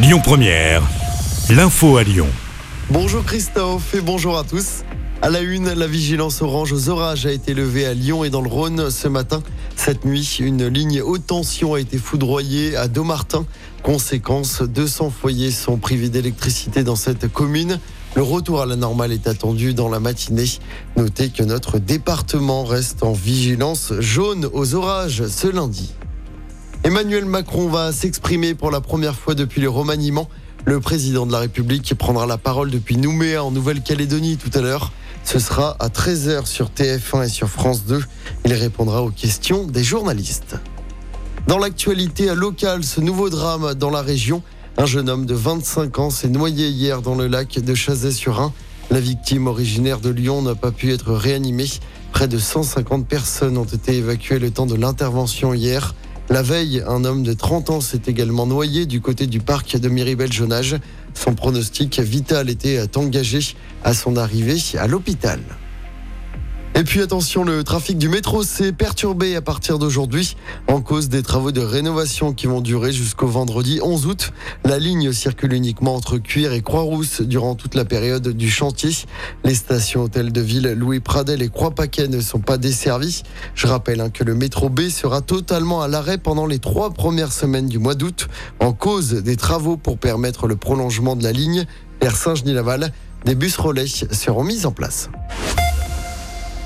Lyon Première, l'info à Lyon. Bonjour Christophe et bonjour à tous. À la une, la vigilance orange aux orages a été levée à Lyon et dans le Rhône ce matin. Cette nuit, une ligne haute tension a été foudroyée à Domartin. Conséquence, 200 foyers sont privés d'électricité dans cette commune. Le retour à la normale est attendu dans la matinée. Notez que notre département reste en vigilance jaune aux orages ce lundi. Emmanuel Macron va s'exprimer pour la première fois depuis le remaniement. Le président de la République prendra la parole depuis Nouméa en Nouvelle-Calédonie tout à l'heure. Ce sera à 13h sur TF1 et sur France 2. Il répondra aux questions des journalistes. Dans l'actualité locale, ce nouveau drame dans la région. Un jeune homme de 25 ans s'est noyé hier dans le lac de Chazet-sur-Ain. La victime originaire de Lyon n'a pas pu être réanimée. Près de 150 personnes ont été évacuées le temps de l'intervention hier. La veille, un homme de 30 ans s'est également noyé du côté du parc de Miribel-Jonage. Son pronostic vital était engagé à son arrivée à l'hôpital. Et puis attention, le trafic du métro s'est perturbé à partir d'aujourd'hui en cause des travaux de rénovation qui vont durer jusqu'au vendredi 11 août. La ligne circule uniquement entre Cuir et Croix-Rousse durant toute la période du chantier. Les stations hôtels de ville Louis Pradel et Croix-Paquet ne sont pas desservies. Je rappelle hein, que le métro B sera totalement à l'arrêt pendant les trois premières semaines du mois d'août en cause des travaux pour permettre le prolongement de la ligne vers Saint-Genis-Laval. Des bus relais seront mis en place.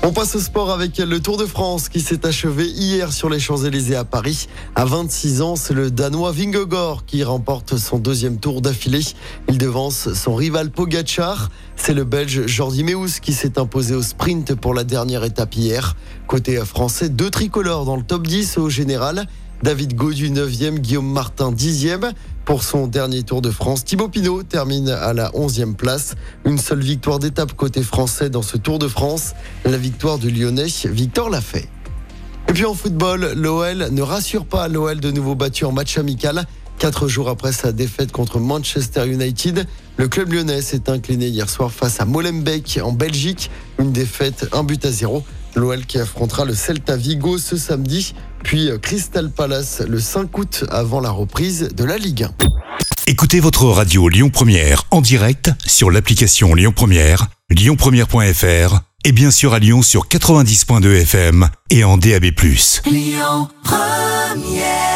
On passe au sport avec le Tour de France qui s'est achevé hier sur les Champs-Élysées à Paris. À 26 ans, c'est le Danois Vingegaard qui remporte son deuxième tour d'affilée. Il devance son rival Pogachar. C'est le Belge Jordi Meus qui s'est imposé au sprint pour la dernière étape hier. Côté français, deux tricolores dans le top 10 au général. David Gaudu 9e, Guillaume Martin 10e. Pour son dernier Tour de France, Thibaut Pinot termine à la 11e place. Une seule victoire d'étape côté français dans ce Tour de France, la victoire du Lyonnais Victor Lafay. Et puis en football, l'OL ne rassure pas l'OL de nouveau battu en match amical. Quatre jours après sa défaite contre Manchester United, le club lyonnais s'est incliné hier soir face à Molenbeek en Belgique. Une défaite, un but à zéro. L'OL qui affrontera le Celta Vigo ce samedi, puis Crystal Palace le 5 août avant la reprise de la Ligue 1. Écoutez votre radio Lyon Première en direct sur l'application Lyon Première, lyonpremière.fr et bien sûr à Lyon sur 90.2 FM et en DAB+. Lyon Première